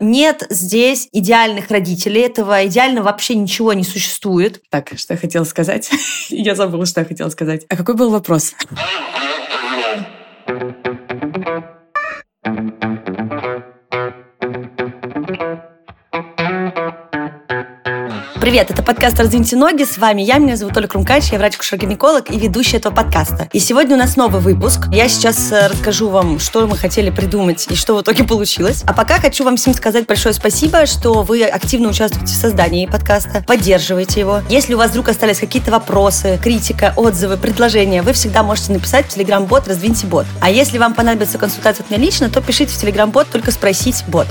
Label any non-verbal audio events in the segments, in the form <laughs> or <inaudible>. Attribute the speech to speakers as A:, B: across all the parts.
A: Нет здесь идеальных родителей, этого идеально вообще ничего не существует.
B: Так, что я хотела сказать? <laughs> я забыла, что я хотела сказать. А какой был вопрос?
A: Привет, это подкаст «Раздвиньте ноги». С вами я, меня зовут Оля Крумкач, я врач-гинеколог и ведущая этого подкаста. И сегодня у нас новый выпуск. Я сейчас э, расскажу вам, что мы хотели придумать и что в итоге получилось. А пока хочу вам всем сказать большое спасибо, что вы активно участвуете в создании подкаста, поддерживаете его. Если у вас вдруг остались какие-то вопросы, критика, отзывы, предложения, вы всегда можете написать в Telegram-бот «Раздвиньте бот». А если вам понадобится консультация от меня лично, то пишите в Telegram-бот только спросить бот.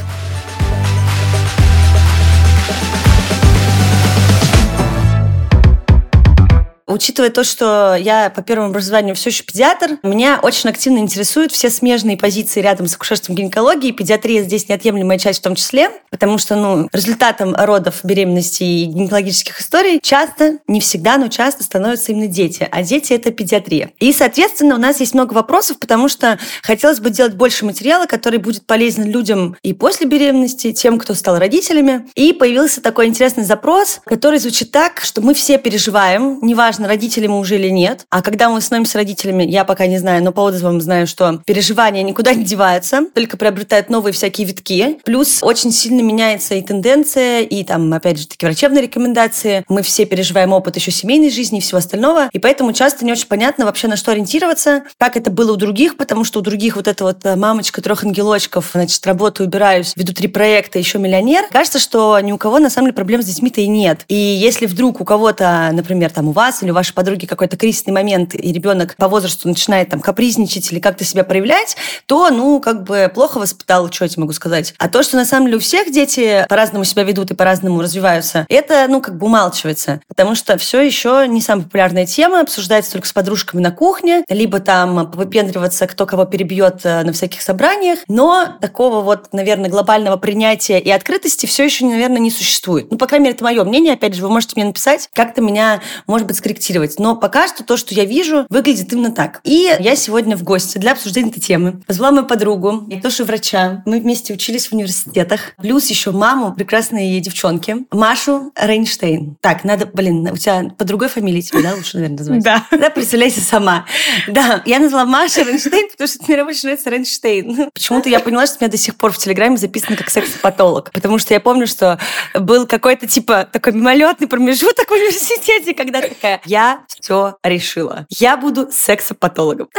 A: Учитывая то, что я по первому образованию все еще педиатр, меня очень активно интересуют все смежные позиции рядом с акушерством гинекологии. Педиатрия здесь неотъемлемая часть в том числе, потому что ну, результатом родов, беременности и гинекологических историй часто, не всегда, но часто становятся именно дети. А дети – это педиатрия. И, соответственно, у нас есть много вопросов, потому что хотелось бы делать больше материала, который будет полезен людям и после беременности, тем, кто стал родителями. И появился такой интересный запрос, который звучит так, что мы все переживаем, неважно, неважно, родители мы уже или нет. А когда мы становимся родителями, я пока не знаю, но по отзывам знаю, что переживания никуда не деваются, только приобретают новые всякие витки. Плюс очень сильно меняется и тенденция, и там, опять же, такие врачебные рекомендации. Мы все переживаем опыт еще семейной жизни и всего остального. И поэтому часто не очень понятно вообще, на что ориентироваться, как это было у других, потому что у других вот эта вот э, мамочка трех ангелочков, значит, работаю, убираюсь, веду три проекта, еще миллионер. Кажется, что ни у кого на самом деле проблем с детьми-то и нет. И если вдруг у кого-то, например, там у вас или у вашей подруги какой-то кризисный момент, и ребенок по возрасту начинает там капризничать или как-то себя проявлять, то, ну, как бы плохо воспитал, что я тебе могу сказать. А то, что на самом деле у всех дети по-разному себя ведут и по-разному развиваются, это, ну, как бы умалчивается. Потому что все еще не самая популярная тема, обсуждается только с подружками на кухне, либо там выпендриваться, кто кого перебьет э, на всяких собраниях. Но такого вот, наверное, глобального принятия и открытости все еще, наверное, не существует. Ну, по крайней мере, это мое мнение. Опять же, вы можете мне написать, как-то меня, может быть, скорректировать корректировать. Но пока что то, что я вижу, выглядит именно так. И я сегодня в гости для обсуждения этой темы. Позвала мою подругу, я тоже врача. Мы вместе учились в университетах. Плюс еще маму прекрасной девчонки, Машу Рейнштейн. Так, надо, блин, у тебя по другой фамилии тебе, да, лучше, наверное, назвать?
B: Да.
A: Да, представляйся сама. Да, я назвала Маша Рейнштейн, потому что мне рабочий нравится Рейнштейн. Почему-то я поняла, что у меня до сих пор в Телеграме записано как сексопатолог. Потому что я помню, что был какой-то типа такой мимолетный промежуток в университете, когда такая, я все решила. Я буду сексопатологом. <laughs>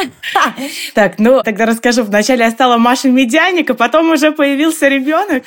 B: Так, ну тогда расскажу. Вначале я стала Машей Медяник, а потом уже появился ребенок.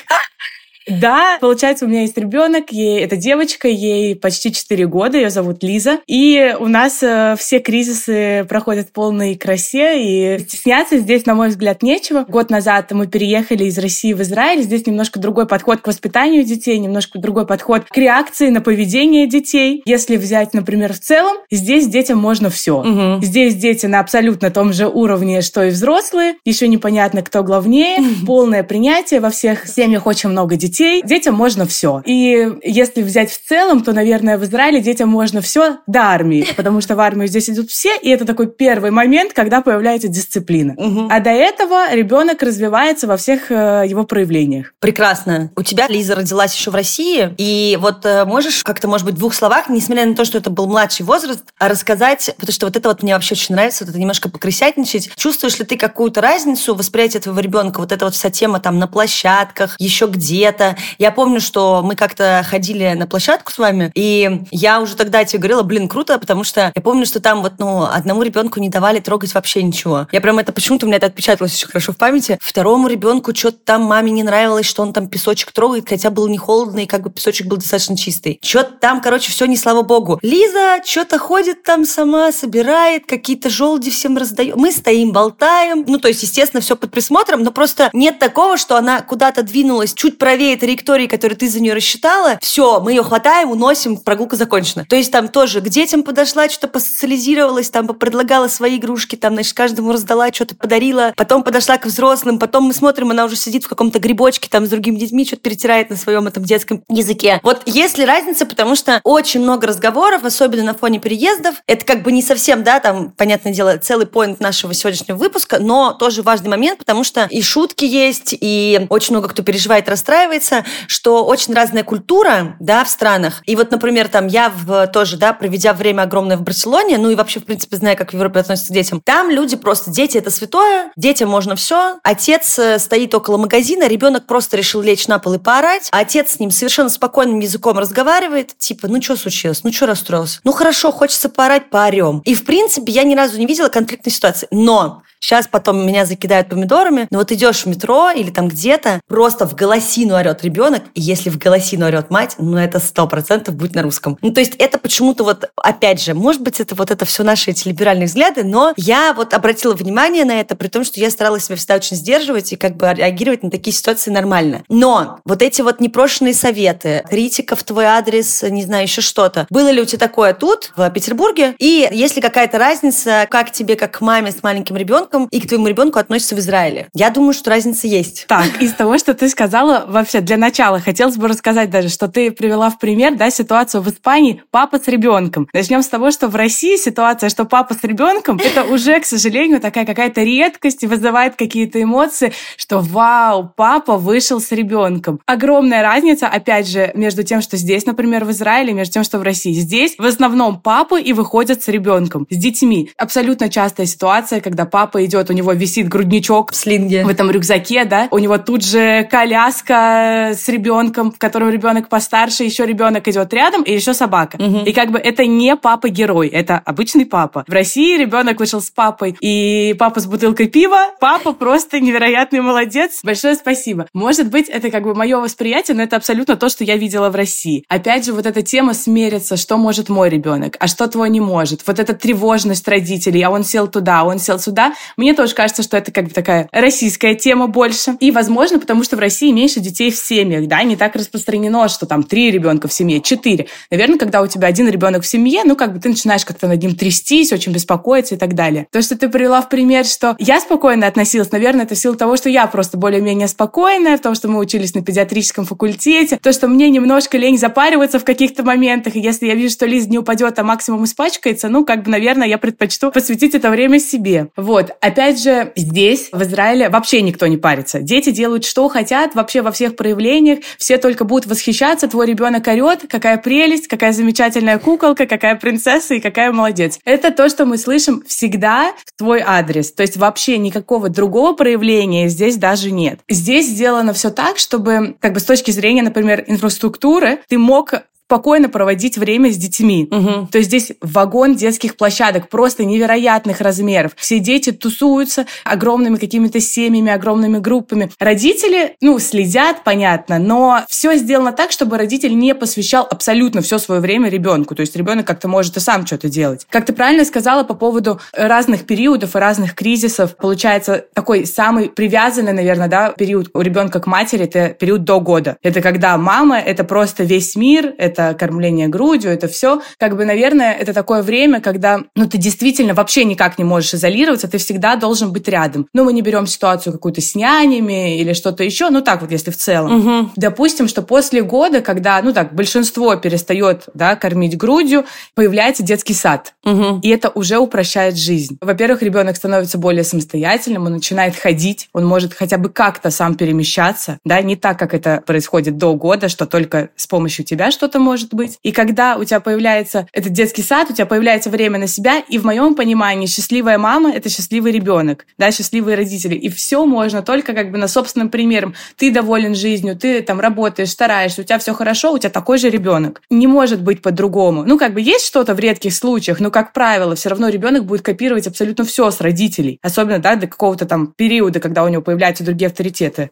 B: Да, получается, у меня есть ребенок, ей это девочка, ей почти 4 года, ее зовут Лиза. И у нас э, все кризисы проходят в полной красе, и стесняться здесь, на мой взгляд, нечего. Год назад мы переехали из России в Израиль, здесь немножко другой подход к воспитанию детей, немножко другой подход к реакции на поведение детей. Если взять, например, в целом, здесь детям можно все. Угу. Здесь дети на абсолютно том же уровне, что и взрослые, еще непонятно, кто главнее, полное принятие, во всех семьях очень много детей, детей, детям можно все. И если взять в целом, то, наверное, в Израиле детям можно все до армии, <laughs> потому что в армию здесь идут все, и это такой первый момент, когда появляется дисциплина. Угу. А до этого ребенок развивается во всех э, его проявлениях.
A: Прекрасно. У тебя Лиза родилась еще в России, и вот э, можешь как-то, может быть, в двух словах, несмотря на то, что это был младший возраст, рассказать, потому что вот это вот мне вообще очень нравится, вот это немножко покрысятничать. Чувствуешь ли ты какую-то разницу восприятия твоего ребенка? Вот эта вот вся тема там на площадках, еще где-то, это... Я помню, что мы как-то ходили на площадку с вами, и я уже тогда тебе говорила, блин, круто, потому что я помню, что там вот, ну, одному ребенку не давали трогать вообще ничего. Я прям это почему-то у меня это отпечаталось очень хорошо в памяти. Второму ребенку что-то там маме не нравилось, что он там песочек трогает, хотя было не холодно, и как бы песочек был достаточно чистый. Что-то там, короче, все не слава богу. Лиза что-то ходит там сама, собирает, какие-то желуди всем раздает. Мы стоим, болтаем. Ну, то есть, естественно, все под присмотром, но просто нет такого, что она куда-то двинулась чуть правее твоей траектории, которую ты за нее рассчитала, все, мы ее хватаем, уносим, прогулка закончена. То есть там тоже к детям подошла, что-то посоциализировалась, там предлагала свои игрушки, там, значит, каждому раздала, что-то подарила, потом подошла к взрослым, потом мы смотрим, она уже сидит в каком-то грибочке там с другими детьми, что-то перетирает на своем этом детском языке. Вот есть ли разница, потому что очень много разговоров, особенно на фоне переездов, это как бы не совсем, да, там, понятное дело, целый поинт нашего сегодняшнего выпуска, но тоже важный момент, потому что и шутки есть, и очень много кто переживает, расстраивается, что очень разная культура, да, в странах. И вот, например, там я в, тоже, да, проведя время огромное в Барселоне, ну и вообще, в принципе, зная, как в Европе относятся к детям, там люди просто, дети это святое, детям можно все. Отец э, стоит около магазина, ребенок просто решил лечь на пол и поорать, а отец с ним совершенно спокойным языком разговаривает, типа, ну что случилось, ну что расстроился? Ну хорошо, хочется поорать, поорем. И, в принципе, я ни разу не видела конфликтной ситуации. Но Сейчас потом меня закидают помидорами. Но вот идешь в метро или там где-то, просто в голосину орет ребенок, и если в голосину орет мать, ну это сто процентов будет на русском. Ну то есть это почему-то вот, опять же, может быть, это вот это все наши эти либеральные взгляды, но я вот обратила внимание на это, при том, что я старалась себя всегда очень сдерживать и как бы реагировать на такие ситуации нормально. Но вот эти вот непрошенные советы, критика в твой адрес, не знаю, еще что-то. Было ли у тебя такое тут, в Петербурге? И есть ли какая-то разница, как тебе, как маме с маленьким ребенком, ребенком и к твоему ребенку относятся в Израиле. Я думаю, что разница есть.
B: Так, <laughs> из того, что ты сказала, вообще для начала хотелось бы рассказать даже, что ты привела в пример да, ситуацию в Испании папа с ребенком. Начнем с того, что в России ситуация, что папа с ребенком, это уже, к сожалению, такая какая-то редкость и вызывает какие-то эмоции, что вау, папа вышел с ребенком. Огромная разница, опять же, между тем, что здесь, например, в Израиле, между тем, что в России. Здесь в основном папы и выходят с ребенком, с детьми. Абсолютно частая ситуация, когда папа идет, у него висит грудничок
A: в слинге.
B: В этом рюкзаке, да. У него тут же коляска с ребенком, в котором ребенок постарше, еще ребенок идет рядом, и еще собака. Угу. И как бы это не папа-герой, это обычный папа. В России ребенок вышел с папой, и папа с бутылкой пива. Папа просто невероятный молодец. Большое спасибо. Может быть, это как бы мое восприятие, но это абсолютно то, что я видела в России. Опять же, вот эта тема смериться, что может мой ребенок, а что твой не может. Вот эта тревожность родителей, а он сел туда, а он сел сюда. Мне тоже кажется, что это как бы такая российская тема больше. И, возможно, потому что в России меньше детей в семьях, да, не так распространено, что там три ребенка в семье, четыре. Наверное, когда у тебя один ребенок в семье, ну, как бы ты начинаешь как-то над ним трястись, очень беспокоиться и так далее. То, что ты привела в пример, что я спокойно относилась, наверное, это силу того, что я просто более-менее спокойная, в том, что мы учились на педиатрическом факультете, то, что мне немножко лень запариваться в каких-то моментах, и если я вижу, что Лиз не упадет, а максимум испачкается, ну, как бы, наверное, я предпочту посвятить это время себе. Вот. Опять же, здесь, в Израиле, вообще никто не парится. Дети делают, что хотят, вообще во всех проявлениях. Все только будут восхищаться. Твой ребенок орет, какая прелесть, какая замечательная куколка, какая принцесса и какая молодец. Это то, что мы слышим всегда в твой адрес. То есть вообще никакого другого проявления здесь даже нет. Здесь сделано все так, чтобы, как бы с точки зрения, например, инфраструктуры, ты мог спокойно проводить время с детьми. Угу. То есть здесь вагон детских площадок просто невероятных размеров. Все дети тусуются огромными какими-то семьями, огромными группами. Родители, ну, следят, понятно, но все сделано так, чтобы родитель не посвящал абсолютно все свое время ребенку. То есть ребенок как-то может и сам что-то делать. Как ты правильно сказала по поводу разных периодов и разных кризисов, получается такой самый привязанный, наверное, да, период у ребенка к матери, это период до года. Это когда мама, это просто весь мир, это это кормление грудью, это все. Как бы, наверное, это такое время, когда ну, ты действительно вообще никак не можешь изолироваться, ты всегда должен быть рядом. Ну, мы не берем ситуацию какую-то с нянями или что-то еще, ну так вот, если в целом. Угу. Допустим, что после года, когда, ну так, большинство перестает да, кормить грудью, появляется детский сад. Угу. И это уже упрощает жизнь. Во-первых, ребенок становится более самостоятельным, он начинает ходить, он может хотя бы как-то сам перемещаться, да, не так, как это происходит до года, что только с помощью тебя что-то может быть. И когда у тебя появляется этот детский сад, у тебя появляется время на себя, и в моем понимании счастливая мама — это счастливый ребенок, да, счастливые родители. И все можно только как бы на собственном примере. Ты доволен жизнью, ты там работаешь, стараешься, у тебя все хорошо, у тебя такой же ребенок. Не может быть по-другому. Ну, как бы есть что-то в редких случаях, но, как правило, все равно ребенок будет копировать абсолютно все с родителей. Особенно, да, до какого-то там периода, когда у него появляются другие авторитеты.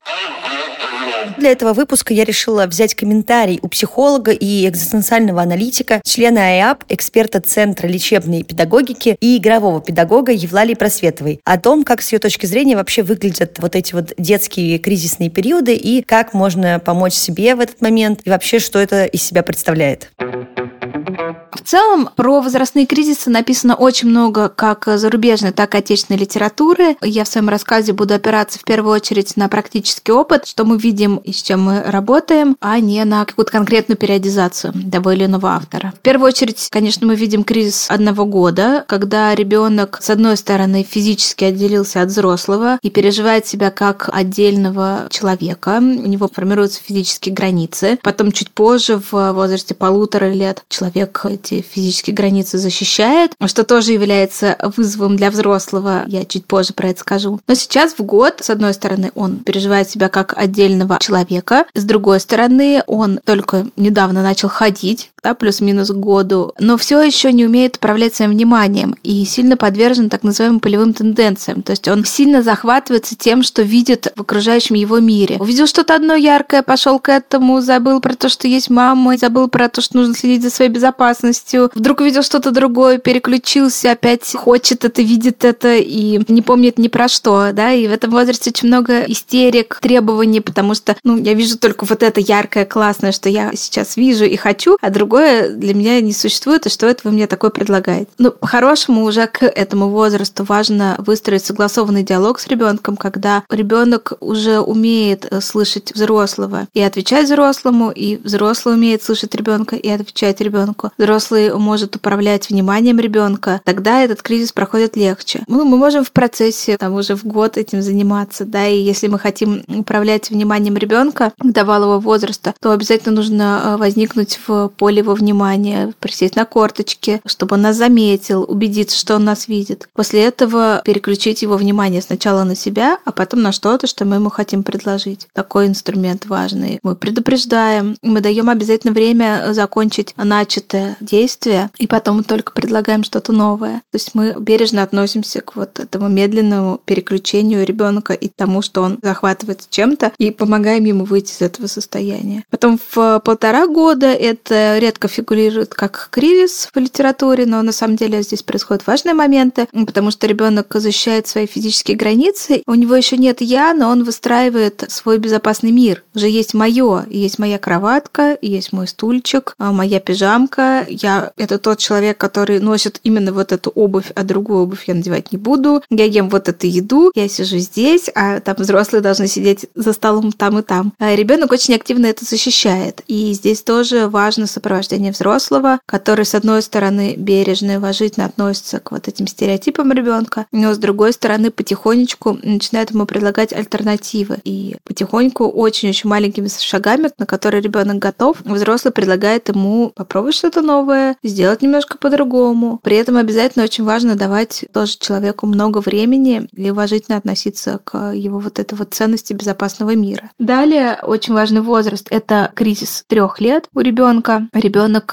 A: Для этого выпуска я решила взять комментарий у психолога и экзистенциального аналитика, члена АИАП, эксперта Центра лечебной педагогики и игрового педагога Евлалии Просветовой о том, как с ее точки зрения вообще выглядят вот эти вот детские кризисные периоды и как можно помочь себе в этот момент и вообще, что это из себя представляет.
C: В целом, про возрастные кризисы написано очень много как зарубежной, так и отечественной литературы. Я в своем рассказе буду опираться в первую очередь на практический опыт, что мы видим и с чем мы работаем, а не на какую-то конкретную периодизацию того или иного автора. В первую очередь, конечно, мы видим кризис одного года, когда ребенок, с одной стороны, физически отделился от взрослого и переживает себя как отдельного человека. У него формируются физические границы. Потом чуть позже, в возрасте полутора лет, человек эти физические границы защищает, что тоже является вызовом для взрослого. Я чуть позже про это скажу. Но сейчас в год, с одной стороны, он переживает себя как отдельного человека, с другой стороны, он только недавно начал ходить, да, плюс-минус году, но все еще не умеет управлять своим вниманием и сильно подвержен так называемым полевым тенденциям. То есть он сильно захватывается тем, что видит в окружающем его мире. Увидел что-то одно яркое, пошел к этому, забыл про то, что есть мама, забыл про то, что нужно следить за своей безопасностью. Вдруг увидел что-то другое, переключился, опять хочет это, видит это и не помнит ни про что, да, и в этом возрасте очень много истерик, требований, потому что, ну, я вижу только вот это яркое, классное, что я сейчас вижу и хочу, а друг другое для меня не существует, и что это вы мне такое предлагаете. Ну, по-хорошему, уже к этому возрасту важно выстроить согласованный диалог с ребенком, когда ребенок уже умеет э, слышать взрослого и отвечать взрослому, и взрослый умеет слышать ребенка и отвечать ребенку. Взрослый может управлять вниманием ребенка, тогда этот кризис проходит легче. Ну, мы можем в процессе, там уже в год этим заниматься, да, и если мы хотим управлять вниманием ребенка давалого возраста, то обязательно нужно э, возникнуть в поле его внимание, присесть на корточки, чтобы он нас заметил, убедиться, что он нас видит. После этого переключить его внимание сначала на себя, а потом на что-то, что мы ему хотим предложить. Такой инструмент важный. Мы предупреждаем, мы даем обязательно время закончить начатое действие, и потом только предлагаем что-то новое. То есть мы бережно относимся к вот этому медленному переключению ребенка и тому, что он захватывается чем-то, и помогаем ему выйти из этого состояния. Потом в полтора года это редко фигурирует как кризис в литературе, но на самом деле здесь происходят важные моменты, потому что ребенок защищает свои физические границы. У него еще нет я, но он выстраивает свой безопасный мир. Уже есть мое, есть моя кроватка, есть мой стульчик, а, моя пижамка. Я это тот человек, который носит именно вот эту обувь, а другую обувь я надевать не буду. Я ем вот эту еду, я сижу здесь, а там взрослые должны сидеть за столом там и там. А ребенок очень активно это защищает. И здесь тоже важно сопровождать сопровождение взрослого, который, с одной стороны, бережно и уважительно относится к вот этим стереотипам ребенка, но с другой стороны, потихонечку начинает ему предлагать альтернативы. И потихоньку, очень-очень маленькими шагами, на которые ребенок готов, взрослый предлагает ему попробовать что-то новое, сделать немножко по-другому. При этом обязательно очень важно давать тоже человеку много времени и уважительно относиться к его вот этой вот ценности безопасного мира. Далее очень важный возраст — это кризис трех лет у ребенка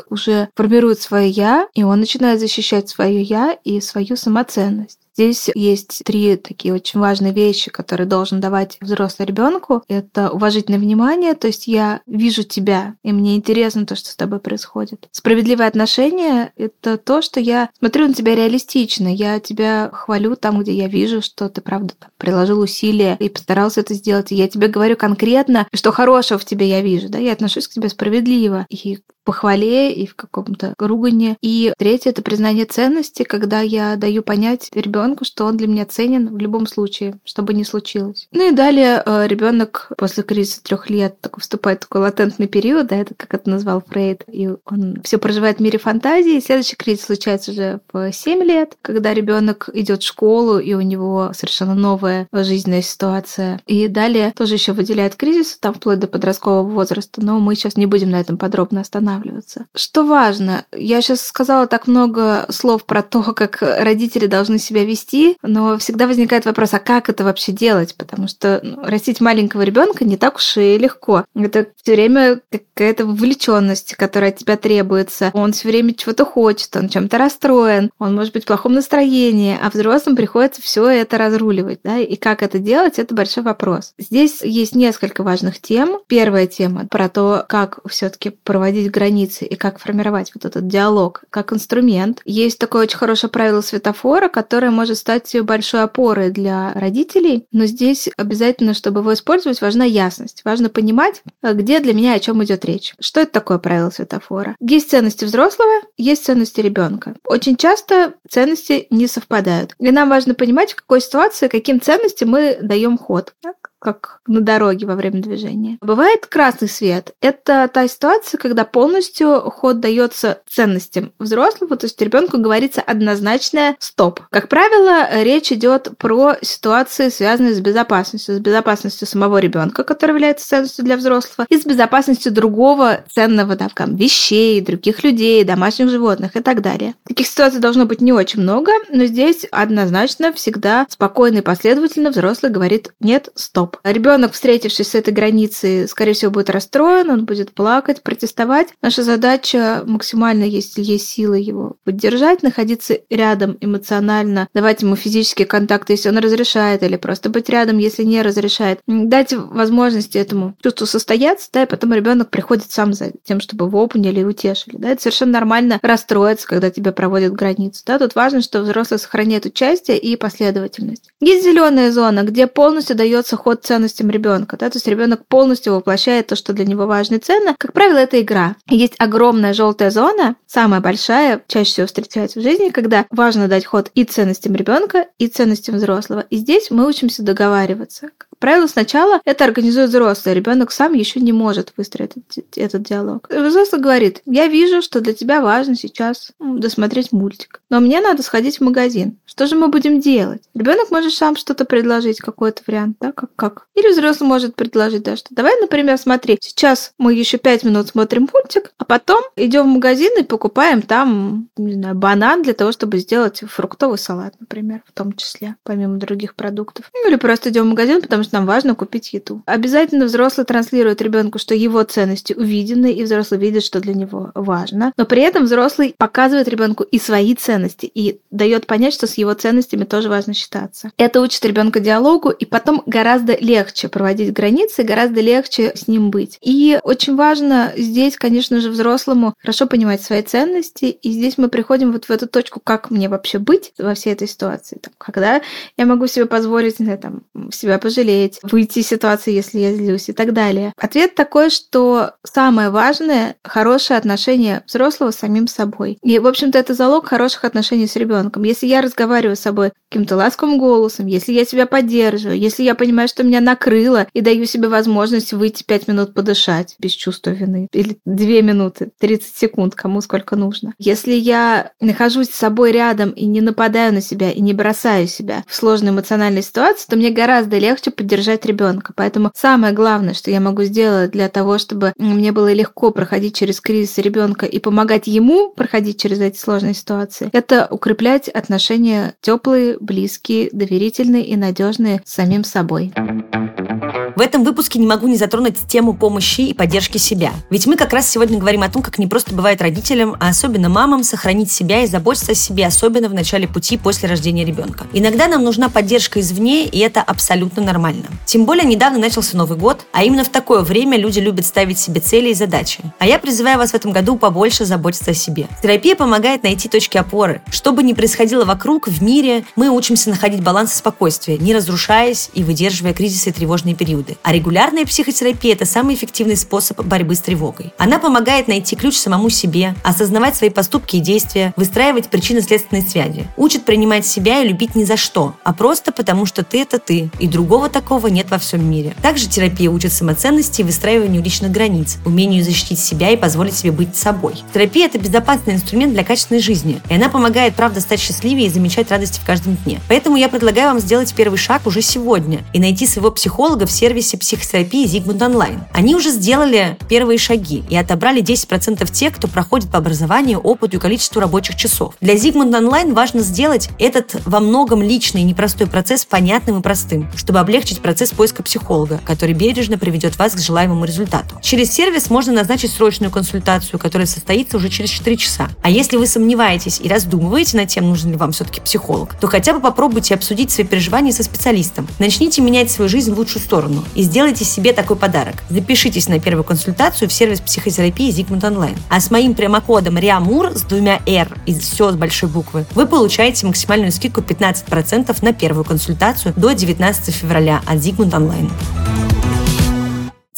C: уже формирует свое я, и он начинает защищать свое я и свою самоценность. Здесь есть три такие очень важные вещи, которые должен давать взрослый ребенку. Это уважительное внимание, то есть я вижу тебя, и мне интересно то, что с тобой происходит. Справедливое отношение — это то, что я смотрю на тебя реалистично, я тебя хвалю там, где я вижу, что ты, правда, там, приложил усилия и постарался это сделать. И я тебе говорю конкретно, что хорошего в тебе я вижу, да, я отношусь к тебе справедливо. И похвале и в каком-то ругане. И третье — это признание ценности, когда я даю понять ребенку, что он для меня ценен в любом случае, что бы ни случилось. Ну и далее э, ребенок после кризиса трех лет так, вступает в такой латентный период, да, это как это назвал Фрейд, и он все проживает в мире фантазии. Следующий кризис случается уже в 7 лет, когда ребенок идет в школу, и у него совершенно новая жизненная ситуация. И далее тоже еще выделяет кризис, там вплоть до подросткового возраста, но мы сейчас не будем на этом подробно останавливаться что важно, я сейчас сказала так много слов про то, как родители должны себя вести вести, но всегда возникает вопрос, а как это вообще делать? Потому что ну, растить маленького ребенка не так уж и легко. Это все время какая-то вовлеченность, которая от тебя требуется. Он все время чего-то хочет, он чем-то расстроен, он может быть в плохом настроении, а взрослым приходится все это разруливать. Да? И как это делать, это большой вопрос. Здесь есть несколько важных тем. Первая тема про то, как все-таки проводить границы и как формировать вот этот диалог как инструмент. Есть такое очень хорошее правило светофора, которое может стать большой опорой для родителей, но здесь обязательно, чтобы его использовать, важна ясность. Важно понимать, где для меня о чем идет речь. Что это такое правило светофора? Есть ценности взрослого, есть ценности ребенка. Очень часто ценности не совпадают. И нам важно понимать, в какой ситуации, каким ценностям мы даем ход. Так? Как на дороге во время движения. Бывает красный свет. Это та ситуация, когда полностью ход дается ценностям взрослого, то есть ребенку говорится однозначное стоп. Как правило, речь идет про ситуации, связанные с безопасностью, с безопасностью самого ребенка, который является ценностью для взрослого, и с безопасностью другого ценного да, там, вещей, других людей, домашних животных и так далее. Таких ситуаций должно быть не очень много, но здесь однозначно всегда спокойно и последовательно взрослый говорит «нет, стоп» стоп. Ребенок, встретившись с этой границей, скорее всего, будет расстроен, он будет плакать, протестовать. Наша задача максимально, если есть силы, его поддержать, находиться рядом эмоционально, давать ему физические контакты, если он разрешает, или просто быть рядом, если не разрешает. Дать возможности этому чувству состояться, да, и потом ребенок приходит сам за тем, чтобы его обняли и утешили. Да, это совершенно нормально расстроиться, когда тебя проводят границу. Да, тут важно, что взрослый сохраняет участие и последовательность. Есть зеленая зона, где полностью дается ход ценностям ребенка. Да? То есть ребенок полностью воплощает то, что для него важно и ценно. Как правило, это игра. Есть огромная желтая зона, самая большая, чаще всего встречается в жизни, когда важно дать ход и ценностям ребенка, и ценностям взрослого. И здесь мы учимся договариваться. Правило, сначала это организует взрослый. Ребенок сам еще не может выстроить этот, этот диалог. Взрослый говорит, я вижу, что для тебя важно сейчас досмотреть мультик. Но мне надо сходить в магазин. Что же мы будем делать? Ребенок может сам что-то предложить, какой-то вариант, да, как, как. Или взрослый может предложить, да, что давай, например, смотри, сейчас мы еще пять минут смотрим мультик, а потом идем в магазин и покупаем там, не знаю, банан для того, чтобы сделать фруктовый салат, например, в том числе, помимо других продуктов. Ну, или просто идем в магазин, потому что нам важно купить еду. Обязательно взрослый транслирует ребенку, что его ценности увидены, и взрослый видит, что для него важно. Но при этом взрослый показывает ребенку и свои ценности, и дает понять, что с его ценностями тоже важно считаться. Это учит ребенка диалогу, и потом гораздо легче проводить границы, гораздо легче с ним быть. И очень важно здесь, конечно же, взрослому хорошо понимать свои ценности, и здесь мы приходим вот в эту точку, как мне вообще быть во всей этой ситуации. Там, когда я могу себе позволить, не знаю, там, себя пожалеть, выйти из ситуации, если я злюсь и так далее. Ответ такой, что самое важное — хорошее отношение взрослого с самим собой. И, в общем-то, это залог хороших отношений с ребенком. Если я разговариваю с собой каким-то ласковым голосом, если я себя поддерживаю, если я понимаю, что меня накрыло, и даю себе возможность выйти пять минут подышать без чувства вины, или две минуты, 30 секунд, кому сколько нужно. Если я нахожусь с собой рядом и не нападаю на себя, и не бросаю себя в сложной эмоциональной ситуации, то мне гораздо легче поддержать ребенка. Поэтому самое главное, что я могу сделать для того, чтобы мне было легко проходить через кризис ребенка и помогать ему проходить через эти сложные ситуации, это укреплять отношения теплые, близкие, доверительные и надежные с самим собой.
A: В этом выпуске не могу не затронуть тему помощи и поддержки себя. Ведь мы как раз сегодня говорим о том, как не просто бывает родителям, а особенно мамам сохранить себя и заботиться о себе, особенно в начале пути после рождения ребенка. Иногда нам нужна поддержка извне, и это абсолютно нормально. Тем более недавно начался Новый год, а именно в такое время люди любят ставить себе цели и задачи. А я призываю вас в этом году побольше заботиться о себе. Терапия помогает найти точки опоры. Что бы ни происходило вокруг, в мире, мы учимся находить баланс и спокойствие, не разрушаясь и выдерживая кризисы и тревожные периоды. А регулярная психотерапия – это самый эффективный способ борьбы с тревогой. Она помогает найти ключ самому себе, осознавать свои поступки и действия, выстраивать причинно-следственные связи. Учит принимать себя и любить не за что, а просто потому, что ты – это ты, и другого такого нет во всем мире. Также терапия учит самоценности и выстраиванию личных границ, умению защитить себя и позволить себе быть собой. Терапия – это безопасный инструмент для качественной жизни, и она помогает, правда, стать счастливее и замечать радости в каждом дне. Поэтому я предлагаю вам сделать первый шаг уже сегодня и найти своего психолога в сервисе сервисе психотерапии Зигмунд Онлайн. Они уже сделали первые шаги и отобрали 10% тех, кто проходит по образованию, опыту и количеству рабочих часов. Для Зигмунд Онлайн важно сделать этот во многом личный и непростой процесс понятным и простым, чтобы облегчить процесс поиска психолога, который бережно приведет вас к желаемому результату. Через сервис можно назначить срочную консультацию, которая состоится уже через 4 часа. А если вы сомневаетесь и раздумываете над тем, нужен ли вам все-таки психолог, то хотя бы попробуйте обсудить свои переживания со специалистом. Начните менять свою жизнь в лучшую сторону и сделайте себе такой подарок. Запишитесь на первую консультацию в сервис психотерапии Зигмунд Онлайн. А с моим промокодом RIAMUR с двумя R и все с большой буквы вы получаете максимальную скидку 15% на первую консультацию до 19 февраля от Зигмунд Онлайн.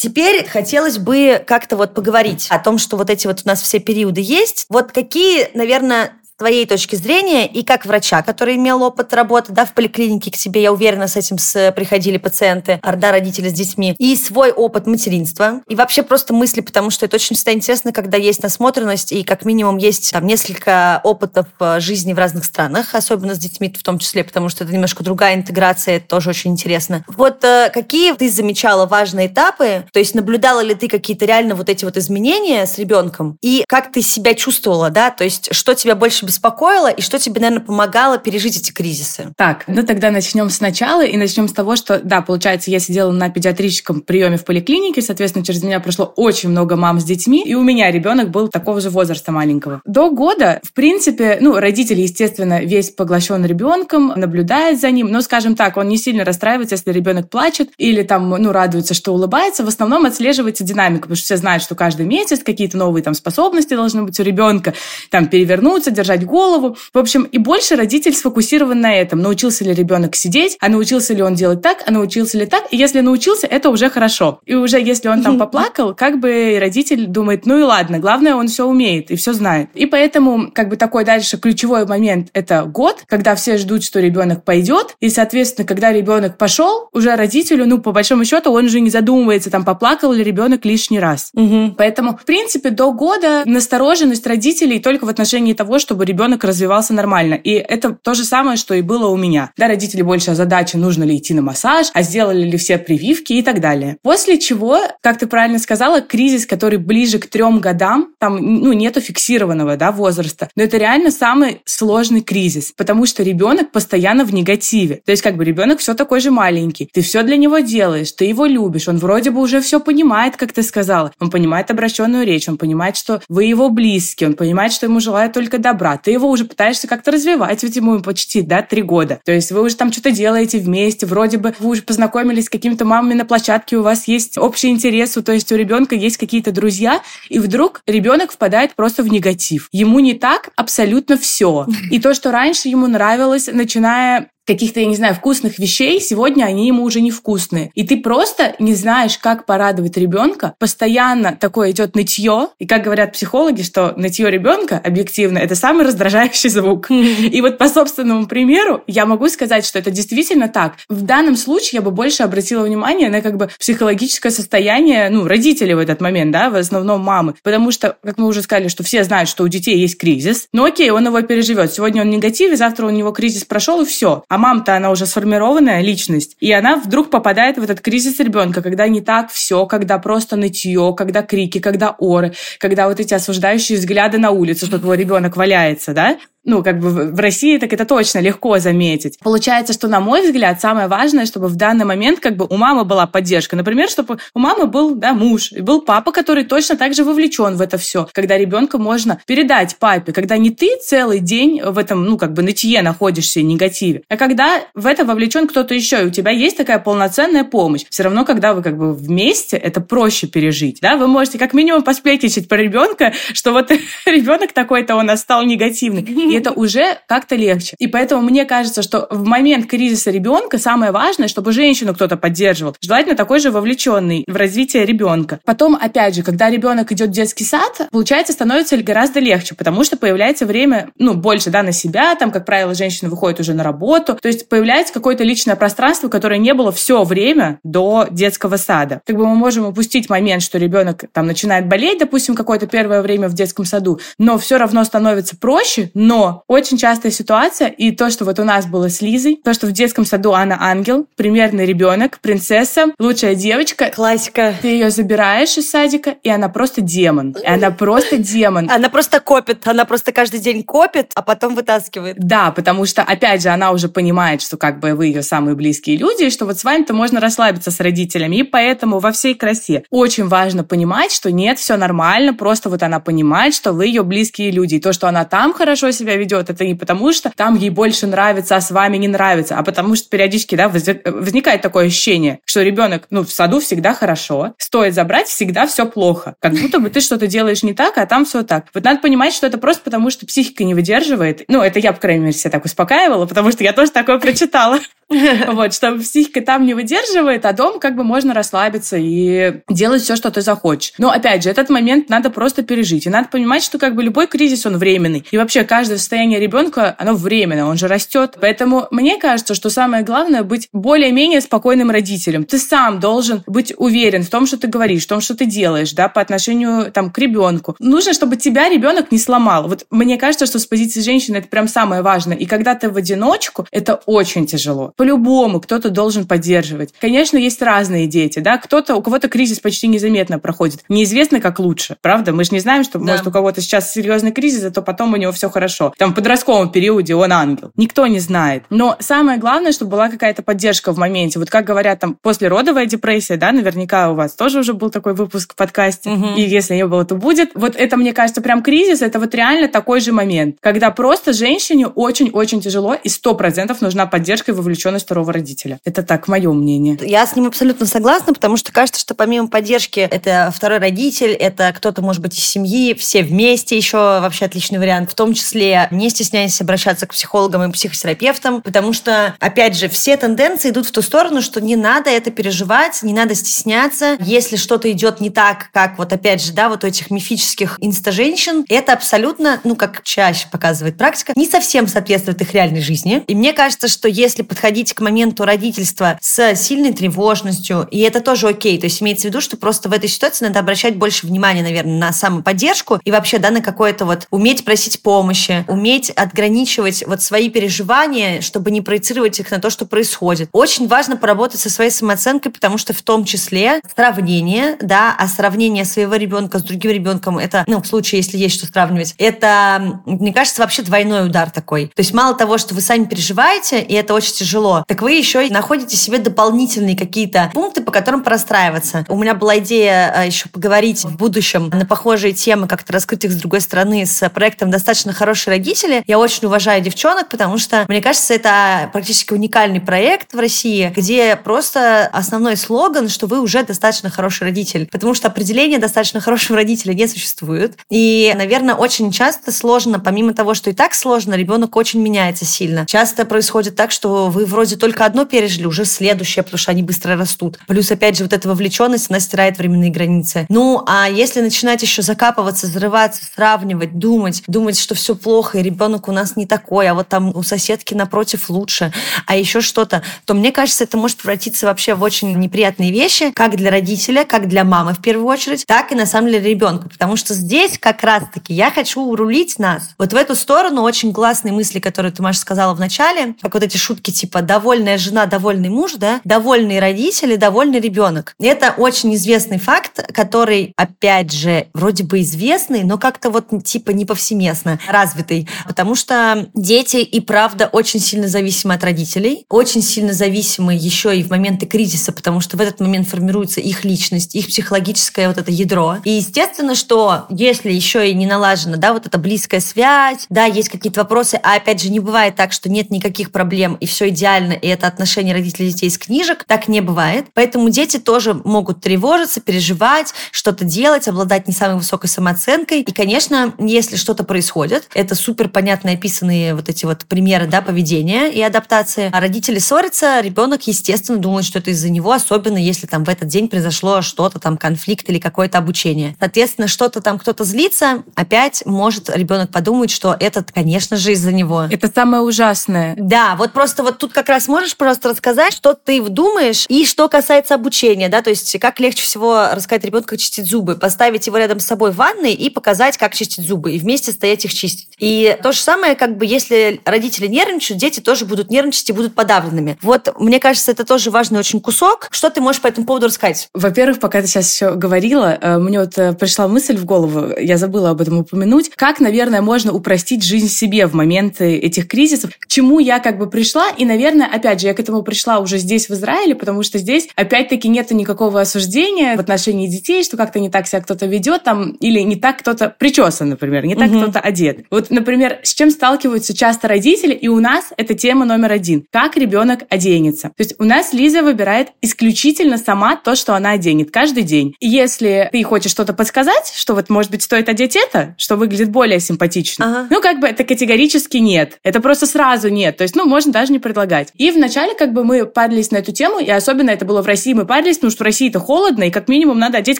A: Теперь хотелось бы как-то вот поговорить о том, что вот эти вот у нас все периоды есть. Вот какие, наверное, твоей точки зрения и как врача, который имел опыт работы да, в поликлинике к тебе, я уверена, с этим с, приходили пациенты, орда родители с детьми, и свой опыт материнства, и вообще просто мысли, потому что это очень всегда интересно, когда есть насмотренность, и как минимум есть там несколько опытов э, жизни в разных странах, особенно с детьми в том числе, потому что это немножко другая интеграция, это тоже очень интересно. Вот э, какие ты замечала важные этапы, то есть наблюдала ли ты какие-то реально вот эти вот изменения с ребенком, и как ты себя чувствовала, да, то есть что тебя больше беспокоило и что тебе, наверное, помогало пережить эти кризисы?
B: Так, ну тогда начнем сначала и начнем с того, что, да, получается, я сидела на педиатрическом приеме в поликлинике, соответственно, через меня прошло очень много мам с детьми, и у меня ребенок был такого же возраста маленького. До года, в принципе, ну, родитель, естественно, весь поглощен ребенком, наблюдает за ним, но, скажем так, он не сильно расстраивается, если ребенок плачет или там, ну, радуется, что улыбается, в основном отслеживается динамика, потому что все знают, что каждый месяц какие-то новые там способности должны быть у ребенка, там перевернуться, держать держать голову. В общем, и больше родитель сфокусирован на этом. Научился ли ребенок сидеть, а научился ли он делать так, а научился ли так. И если научился, это уже хорошо. И уже если он там поплакал, как бы родитель думает, ну и ладно, главное, он все умеет и все знает. И поэтому, как бы такой дальше ключевой момент – это год, когда все ждут, что ребенок пойдет. И, соответственно, когда ребенок пошел, уже родителю, ну, по большому счету, он уже не задумывается, там, поплакал ли ребенок лишний раз.
A: Угу.
B: Поэтому, в принципе, до года настороженность родителей только в отношении того, чтобы ребенок развивался нормально. И это то же самое, что и было у меня. Да, родители больше о задаче, нужно ли идти на массаж, а сделали ли все прививки и так далее. После чего, как ты правильно сказала, кризис, который ближе к трем годам, там, ну, нету фиксированного, да, возраста, но это реально самый сложный кризис, потому что ребенок постоянно в негативе. То есть, как бы ребенок все такой же маленький, ты все для него делаешь, ты его любишь, он вроде бы уже все понимает, как ты сказала, он понимает обращенную речь, он понимает, что вы его близкие, он понимает, что ему желают только добра, ты его уже пытаешься как-то развивать, ведь ему почти, да, три года. То есть вы уже там что-то делаете вместе, вроде бы вы уже познакомились с какими-то мамами на площадке, у вас есть общий интерес, то есть у ребенка есть какие-то друзья, и вдруг ребенок впадает просто в негатив. Ему не так абсолютно все. И то, что раньше ему нравилось, начиная каких-то, я не знаю, вкусных вещей, сегодня они ему уже невкусные. И ты просто не знаешь, как порадовать ребенка. Постоянно такое идет нытье. И как говорят психологи, что нытье ребенка объективно это самый раздражающий звук. И вот по собственному примеру я могу сказать, что это действительно так. В данном случае я бы больше обратила внимание на как бы психологическое состояние, ну, родителей в этот момент, да, в основном мамы. Потому что, как мы уже сказали, что все знают, что у детей есть кризис. Но окей, он его переживет. Сегодня он негатив, завтра у него кризис прошел, и все. А мама-то она уже сформированная личность, и она вдруг попадает в этот кризис ребенка, когда не так все, когда просто нытье, когда крики, когда оры, когда вот эти осуждающие взгляды на улицу, что твой ребенок валяется, да? Ну, как бы в России так это точно легко заметить. Получается, что, на мой взгляд, самое важное, чтобы в данный момент как бы у мамы была поддержка. Например, чтобы у мамы был, да, муж, и был папа, который точно так же вовлечен в это все. Когда ребенка можно передать папе, когда не ты целый день в этом, ну, как бы нытье находишься негативе, а когда в это вовлечен кто-то еще, и у тебя есть такая полноценная помощь. Все равно, когда вы как бы вместе, это проще пережить, да, вы можете как минимум посплетничать про ребенка, что вот <laughs> ребенок такой-то у нас стал негативный. И <laughs> это уже как-то легче. И поэтому мне кажется, что в момент кризиса ребенка самое важное, чтобы женщину кто-то поддерживал. Желательно такой же вовлеченный в развитие ребенка. Потом, опять же, когда ребенок идет в детский сад, получается, становится гораздо легче, потому что появляется время, ну, больше, да, на себя, там, как правило, женщина выходит уже на работу, то есть появляется какое-то личное пространство, которое не было все время до детского сада. Как бы мы можем упустить момент, что ребенок там начинает болеть, допустим, какое-то первое время в детском саду, но все равно становится проще, но Но очень частая ситуация, и то, что вот у нас было с Лизой, то, что в детском саду она ангел, примерный ребенок, принцесса, лучшая девочка.
A: Классика.
B: Ты ее забираешь из садика, и она просто демон. И она просто демон.
A: Она просто копит, она просто каждый день копит, а потом вытаскивает.
B: Да, потому что, опять же, она уже понимает, что как бы вы ее самые близкие люди, и что вот с вами-то можно расслабиться с родителями. И поэтому во всей красе очень важно понимать, что нет, все нормально, просто вот она понимает, что вы ее близкие люди. И то, что она там хорошо себя ведет, это не потому, что там ей больше нравится, а с вами не нравится, а потому что периодически да, возникает такое ощущение, что ребенок ну, в саду всегда хорошо, стоит забрать, всегда все плохо. Как будто бы ты что-то делаешь не так, а там все так. Вот надо понимать, что это просто потому, что психика не выдерживает. Ну, это я, по крайней мере, себя так успокаивала, потому что я тоже такое прочитала. <laughs> Вот, что психика там не выдерживает, а дом как бы можно расслабиться и делать все, что ты захочешь. Но, опять же, этот момент надо просто пережить. И надо понимать, что как бы любой кризис, он временный. И вообще каждое состояние ребенка, оно временно, он же растет. Поэтому мне кажется, что самое главное быть более-менее спокойным родителем. Ты сам должен быть уверен в том, что ты говоришь, в том, что ты делаешь, да, по отношению там к ребенку. Нужно, чтобы тебя ребенок не сломал. Вот мне кажется, что с позиции женщины это прям самое важное. И когда ты в одиночку, это очень тяжело. По-любому кто-то должен поддерживать. Конечно, есть разные дети, да, кто-то, у кого-то кризис почти незаметно проходит. Неизвестно, как лучше, правда? Мы же не знаем, что, да. может, у кого-то сейчас серьезный кризис, зато потом у него все хорошо. Там в подростковом периоде он ангел. Никто не знает. Но самое главное, чтобы была какая-то поддержка в моменте. Вот как говорят, там, послеродовая депрессия, да, наверняка у вас тоже уже был такой выпуск в подкасте. Угу. И если не было, то будет. Вот это, мне кажется, прям кризис, это вот реально такой же момент, когда просто женщине очень-очень тяжело, и сто процентов нужна поддержка и вовлеченность вовлеченность второго родителя. Это так, мое мнение.
A: Я с ним абсолютно согласна, потому что кажется, что помимо поддержки это второй родитель, это кто-то, может быть, из семьи, все вместе еще вообще отличный вариант. В том числе не стесняйся обращаться к психологам и психотерапевтам, потому что, опять же, все тенденции идут в ту сторону, что не надо это переживать, не надо стесняться. Если что-то идет не так, как вот опять же, да, вот у этих мифических инста-женщин, это абсолютно, ну, как чаще показывает практика, не совсем соответствует их реальной жизни. И мне кажется, что если подходить подходить к моменту родительства с сильной тревожностью, и это тоже окей. То есть имеется в виду, что просто в этой ситуации надо обращать больше внимания, наверное, на самоподдержку и вообще, да, на какое-то вот уметь просить помощи, уметь отграничивать вот свои переживания, чтобы не проецировать их на то, что происходит. Очень важно поработать со своей самооценкой, потому что в том числе сравнение, да, а сравнение своего ребенка с другим ребенком, это, ну, в случае, если есть что сравнивать, это, мне кажется, вообще двойной удар такой. То есть мало того, что вы сами переживаете, и это очень тяжело, тяжело, так вы еще находите себе дополнительные какие-то пункты, по которым простраиваться. У меня была идея э, еще поговорить в будущем на похожие темы, как-то раскрыть их с другой стороны, с проектом «Достаточно хорошие родители». Я очень уважаю девчонок, потому что, мне кажется, это практически уникальный проект в России, где просто основной слоган, что вы уже достаточно хороший родитель. Потому что определения достаточно хорошего родителя не существует. И, наверное, очень часто сложно, помимо того, что и так сложно, ребенок очень меняется сильно. Часто происходит так, что вы вроде вроде только одно пережили, уже следующее, потому что они быстро растут. Плюс, опять же, вот эта вовлеченность, она стирает временные границы. Ну, а если начинать еще закапываться, взрываться, сравнивать, думать, думать, что все плохо, и ребенок у нас не такой, а вот там у соседки напротив лучше, а еще что-то, то мне кажется, это может превратиться вообще в очень неприятные вещи, как для родителя, как для мамы в первую очередь, так и на самом деле ребенка. Потому что здесь как раз-таки я хочу урулить нас. Вот в эту сторону очень классные мысли, которые ты, Маша, сказала в начале, как вот эти шутки типа довольная жена, довольный муж, да, довольные родители, довольный ребенок. Это очень известный факт, который, опять же, вроде бы известный, но как-то вот типа не повсеместно развитый, потому что дети и правда очень сильно зависимы от родителей, очень сильно зависимы еще и в моменты кризиса, потому что в этот момент формируется их личность, их психологическое вот это ядро. И естественно, что если еще и не налажена, да, вот эта близкая связь, да, есть какие-то вопросы, а опять же не бывает так, что нет никаких проблем и все идеально идеально, и это отношение родителей детей из книжек, так не бывает. Поэтому дети тоже могут тревожиться, переживать, что-то делать, обладать не самой высокой самооценкой. И, конечно, если что-то происходит, это супер понятно описанные вот эти вот примеры да, поведения и адаптации. А родители ссорятся, ребенок, естественно, думает, что это из-за него, особенно если там в этот день произошло что-то, там конфликт или какое-то обучение. Соответственно, что-то там кто-то злится, опять может ребенок подумать, что это, конечно же, из-за него.
B: Это самое ужасное.
A: Да, вот просто вот тут как раз можешь просто рассказать, что ты думаешь и что касается обучения, да, то есть как легче всего рассказать ребенку, чистить зубы, поставить его рядом с собой в ванной и показать, как чистить зубы, и вместе стоять их чистить. И то же самое, как бы, если родители нервничают, дети тоже будут нервничать и будут подавленными. Вот, мне кажется, это тоже важный очень кусок. Что ты можешь по этому поводу рассказать?
B: Во-первых, пока ты сейчас еще говорила, э, мне вот э, пришла мысль в голову, я забыла об этом упомянуть, как, наверное, можно упростить жизнь себе в моменты этих кризисов, к чему я как бы пришла, и, наверное, опять же, я к этому пришла уже здесь, в Израиле, потому что здесь, опять-таки, нет никакого осуждения в отношении детей, что как-то не так себя кто-то ведет, там, или не так кто-то причесан, например, не так угу. кто-то одет. Вот, например, с чем сталкиваются часто родители, и у нас это тема номер один. Как ребенок оденется. То есть у нас Лиза выбирает исключительно сама то, что она оденет каждый день. И если ты хочешь что-то подсказать, что вот, может быть, стоит одеть это, что выглядит более симпатично, ага. ну, как бы это категорически нет. Это просто сразу нет. То есть, ну, можно даже не предлагать. И вначале как бы мы парились на эту тему, и особенно это было в России, мы парились, потому что в России это холодно, и как минимум надо одеть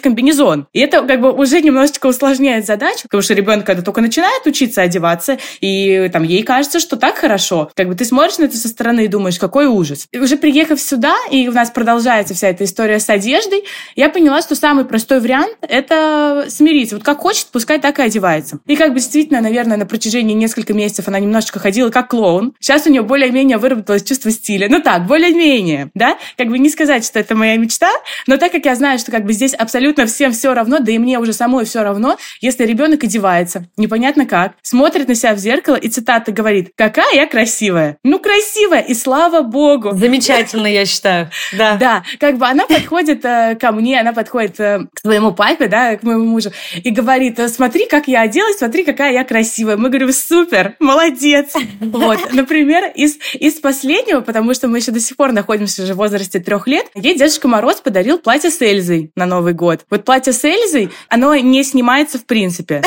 B: комбинезон. И это как бы уже немножечко усложняет задачу, потому что ребенок, когда только начинает учиться одеваться, и там ей кажется, что так хорошо. Как бы ты смотришь на это со стороны и думаешь, какой ужас. И уже приехав сюда, и у нас продолжается вся эта история с одеждой, я поняла, что самый простой вариант — это смириться. Вот как хочет, пускай так и одевается. И как бы действительно, наверное, на протяжении нескольких месяцев она немножечко ходила как клоун. Сейчас у нее более-менее выработалось чувство стиля. Ну так, более-менее, да? Как бы не сказать, что это моя мечта, но так как я знаю, что как бы здесь абсолютно всем все равно, да и мне уже самой все равно, если ребенок одевается, непонятно как, смотрит на себя в зеркало и цитата говорит, какая я красивая. Ну, красивая, и слава богу.
A: Замечательно, я считаю. Да. <laughs>
B: Да, как бы она подходит э, ко мне, она подходит э, к своему папе, да, к моему мужу, и говорит, «Э, смотри, как я оделась, смотри, какая я красивая. Мы говорим, супер, молодец. <laughs> Вот, например, из, из последнего, потому что мы еще до сих пор находимся уже в возрасте трех лет, ей Дедушка Мороз подарил платье с Эльзой на Новый год. Вот платье с Эльзой, оно не снимается в принципе.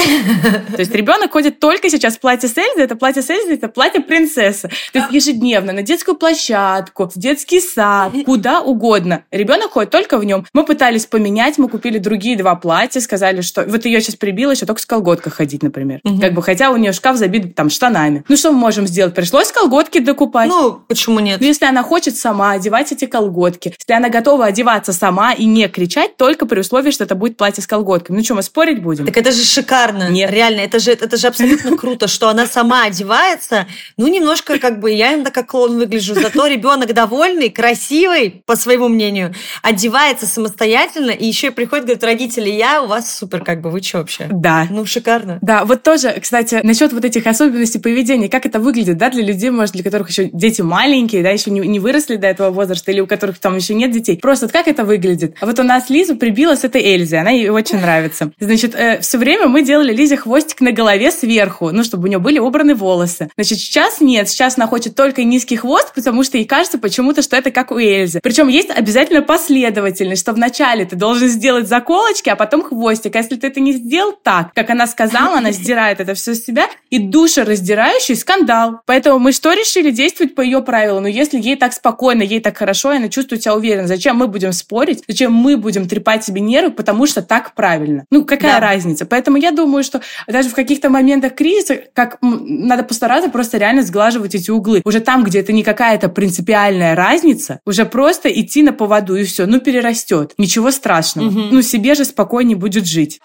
B: То есть ребенок ходит только сейчас в платье с Эльзой, это платье с Эльзой, это платье принцессы. То есть ежедневно на детскую площадку, в детский сад, куда угодно. Ребенок ходит только в нем. Мы пытались поменять, мы купили другие два платья, сказали, что вот ее сейчас прибило еще только с колготках ходить, например. Как бы, хотя у нее шкаф забит там штанами. Ну, что мы можем сделать? Пришлось колготки докупать.
A: Ну, почему нет?
B: Ну, если она хочет сама одевать эти колготки, если она готова одеваться сама и не кричать, только при условии, что это будет платье с колготками. Ну, что, мы спорить будем?
A: Так это же шикарно. Нет. Реально, это же, это же абсолютно <laughs> круто, что она сама одевается. Ну, немножко как бы я иногда как клоун выгляжу, зато ребенок довольный, красивый, по своему мнению, одевается самостоятельно, и еще и приходит, говорит, родители, я у вас супер, как бы, вы что вообще?
B: Да.
A: Ну, шикарно.
B: Да, вот тоже, кстати, насчет вот этих особенностей поведения, как это выглядит, да, для людей, может, для которых еще дети маленькие, да, еще не, не выросли до этого возраста, или у которых там еще нет детей. Просто вот как это выглядит? А вот у нас Лизу прибила с этой Эльзой, она ей очень нравится. Значит, э, все время мы делали Лизе хвостик на голове сверху, ну, чтобы у нее были убраны волосы. Значит, сейчас нет, сейчас она хочет только низкий хвост, потому что ей кажется почему-то, что это как у Эльзы. Причем есть обязательно последовательность, что вначале ты должен сделать заколочки, а потом хвостик. А если ты это не сделал так, как она сказала, она сдирает это все с себя, и душераздирающий скандал. Поэтому мы что решили? Действовать по ее правилам. Но если ей так спокойно, ей так хорошо, и она чувствует себя уверенно, зачем мы будем спорить? Зачем мы будем трепать себе нервы? Потому что так правильно. Ну, какая да. разница? Поэтому я думаю, что даже в каких-то моментах кризиса, как надо постараться просто реально сглаживать эти углы. Уже там, где это не какая-то принципиальная разница, уже просто идти на поводу и все. Ну, перерастет. Ничего страшного. Угу. Ну, себе же спокойнее будет жить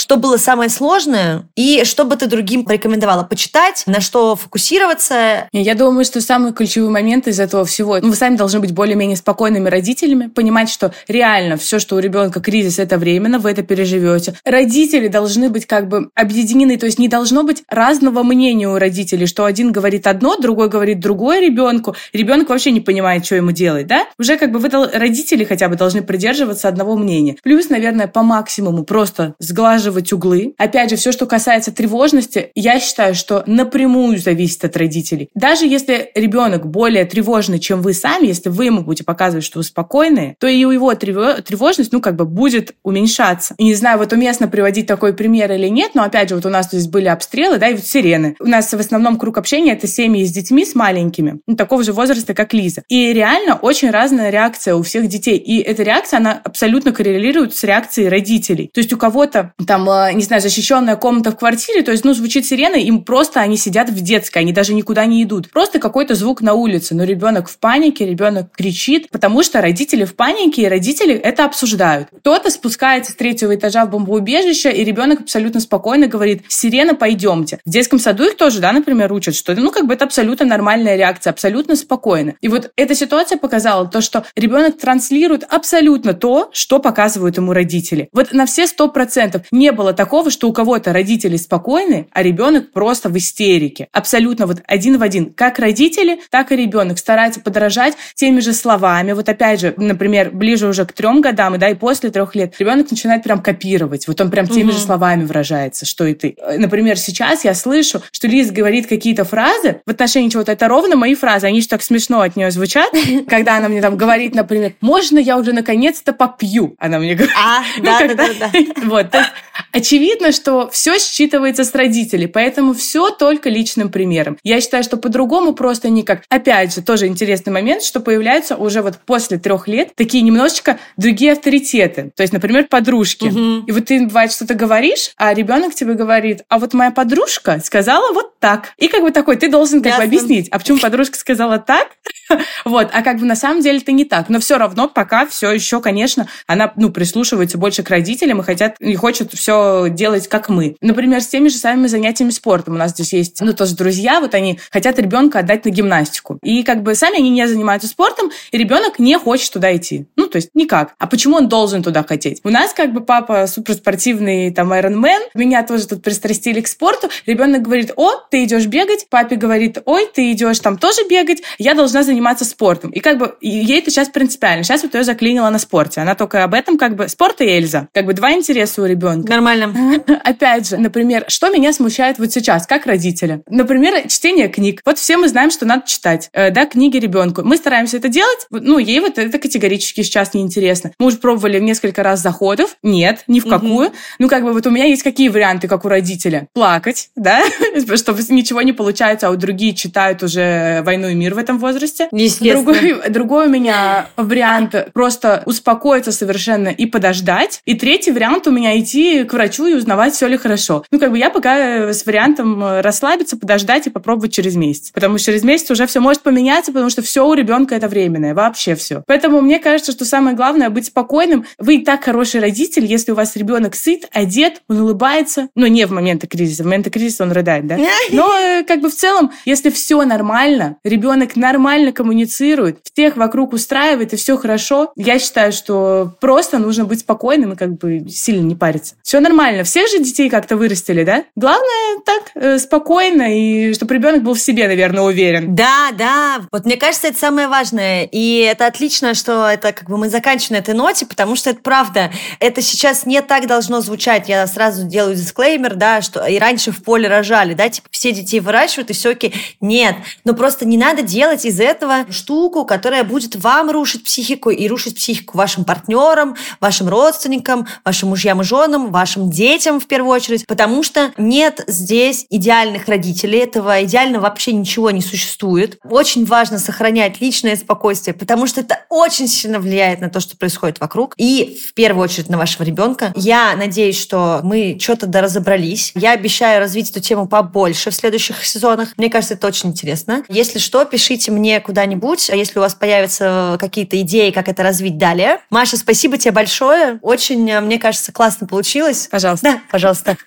A: что было самое сложное и что бы ты другим порекомендовала почитать, на что фокусироваться?
B: Я думаю, что самый ключевой момент из этого всего, ну, вы сами должны быть более-менее спокойными родителями, понимать, что реально все, что у ребенка кризис, это временно, вы это переживете. Родители должны быть как бы объединены, то есть не должно быть разного мнения у родителей, что один говорит одно, другой говорит другое ребенку, ребенок вообще не понимает, что ему делать, да? Уже как бы вы, родители хотя бы должны придерживаться одного мнения. Плюс, наверное, по максимуму просто сглаживать сглаживать углы. Опять же, все, что касается тревожности, я считаю, что напрямую зависит от родителей. Даже если ребенок более тревожный, чем вы сами, если вы ему будете показывать, что вы спокойные, то и у его тревожность, ну, как бы будет уменьшаться. И не знаю, вот уместно приводить такой пример или нет, но опять же, вот у нас здесь были обстрелы, да, и вот сирены. У нас в основном круг общения это семьи с детьми, с маленькими, ну, такого же возраста, как Лиза. И реально очень разная реакция у всех детей. И эта реакция, она абсолютно коррелирует с реакцией родителей. То есть у кого-то там, э, не знаю, защищенная комната в квартире, то есть, ну, звучит сирена, им просто они сидят в детской, они даже никуда не идут. Просто какой-то звук на улице, но ребенок в панике, ребенок кричит, потому что родители в панике, и родители это обсуждают. Кто-то спускается с третьего этажа в бомбоубежище, и ребенок абсолютно спокойно говорит, сирена, пойдемте. В детском саду их тоже, да, например, учат, что, ну, как бы это абсолютно нормальная реакция, абсолютно спокойно. И вот эта ситуация показала то, что ребенок транслирует абсолютно то, что показывают ему родители. Вот на все сто процентов не было такого, что у кого-то родители спокойны, а ребенок просто в истерике. Абсолютно вот один в один. Как родители, так и ребенок старается подражать теми же словами. Вот опять же, например, ближе уже к трем годам, да, и после трех лет ребенок начинает прям копировать. Вот он прям теми угу. же словами выражается, что и ты. Например, сейчас я слышу, что Лиз говорит какие-то фразы в отношении чего-то. Это ровно мои фразы. Они же так смешно от нее звучат, <laughs> когда она мне там говорит, например, можно я уже наконец-то попью? Она мне говорит.
A: А, <laughs> да, да, да. <laughs>
B: Вот, то есть очевидно, что все считывается с родителей, поэтому все только личным примером. Я считаю, что по-другому просто никак. Опять же, тоже интересный момент, что появляются уже вот после трех лет такие немножечко другие авторитеты. То есть, например, подружки. Угу. И вот ты, бывает, что-то говоришь, а ребенок тебе говорит, а вот моя подружка сказала вот так. И как бы такой, ты должен как Ясно. бы объяснить, а почему подружка сказала так? <laughs> Вот, а как бы на самом деле это не так. Но все равно пока все еще, конечно, она, ну, прислушивается больше к родителям и хотят, и хочет все делать как мы. Например, с теми же самыми занятиями спортом. У нас здесь есть, ну, тоже друзья, вот они хотят ребенка отдать на гимнастику. И как бы сами они не занимаются спортом, и ребенок не хочет туда идти. Ну, то есть никак. А почему он должен туда хотеть? У нас как бы папа суперспортивный там айронмен, меня тоже тут пристрастили к спорту. Ребенок говорит, о, ты идешь бегать, папе говорит, ой, ты идешь там тоже бегать, я должна заниматься спортом. И как бы ей это сейчас принципиально. Сейчас вот ее заклинило на спорте. Она только об этом как бы спорт и Эльза. Как бы два интереса у ребенка.
A: Нормально. <laughs>
B: Опять же, например, что меня смущает вот сейчас, как родителя? Например, чтение книг. Вот все мы знаем, что надо читать, э, да, книги ребенку. Мы стараемся это делать, ну, ей вот это категорически сейчас неинтересно. Мы уже пробовали несколько раз заходов. Нет, ни в какую. Угу. Ну, как бы вот у меня есть какие варианты, как у родителя? Плакать, да, <laughs> чтобы ничего не получается, а у другие читают уже «Войну и мир» в этом возрасте. Другой, другой у меня вариант просто успокоиться совершенно и подождать. И третий вариант у меня идти к врачу и узнавать, все ли хорошо. Ну, как бы я пока с вариантом расслабиться, подождать и попробовать через месяц. Потому что через месяц уже все может поменяться, потому что все у ребенка это временное, вообще все. Поэтому мне кажется, что самое главное быть спокойным. Вы и так хороший родитель, если у вас ребенок сыт, одет, он улыбается. Ну, не в моменты кризиса. В моменты кризиса он рыдает, да? <laughs> Но э, как бы в целом, если все нормально, ребенок нормально коммуницирует, всех вокруг устраивает и все хорошо, я считаю, что просто нужно быть спокойным и как бы сильно не париться. Все нормально. Всех же детей как-то вырастили, да? Главное так, э, спокойно, и чтобы ребенок был в себе, наверное, уверен.
A: Да, да. Вот мне кажется, это самое важное. И это отлично, что это как бы мы заканчиваем на этой ноте, потому что это правда. Это сейчас не так должно звучать. Я сразу делаю дисклеймер, да, что и раньше в поле рожали, да, типа все детей выращивают, и все окей. Нет. Но просто не надо делать из этого штуку, которая будет вам рушить психику и рушить психику вашим партнерам, вашим родственникам, вашим мужьям и женам, вашим детям в первую очередь, потому что нет здесь идеальных родителей, этого идеально вообще ничего не существует. Очень важно сохранять личное спокойствие, потому что это очень сильно влияет на то, что происходит вокруг, и в первую очередь на вашего ребенка. Я надеюсь, что мы что-то доразобрались. Я обещаю развить эту тему побольше в следующих сезонах. Мне кажется, это очень интересно. Если что, пишите мне куда-нибудь, а если у вас появятся какие-то идеи, как это развить далее. Маша, спасибо тебе большое. Очень, мне кажется, классно получилось.
B: Пожалуйста.
A: Да, пожалуйста. <laughs>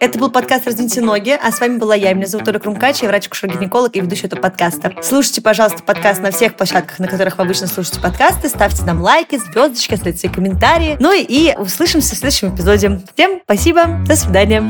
A: Это был подкаст «Раздвиньте ноги», а с вами была я. Меня зовут Оля Крумкач, я врач-гинеколог и ведущая этого подкаста. Слушайте, пожалуйста, подкаст на всех площадках, на которых вы обычно слушаете подкасты. Ставьте нам лайки, звездочки, оставляйте свои комментарии. Ну и услышимся в следующем эпизоде. Всем спасибо, до свидания.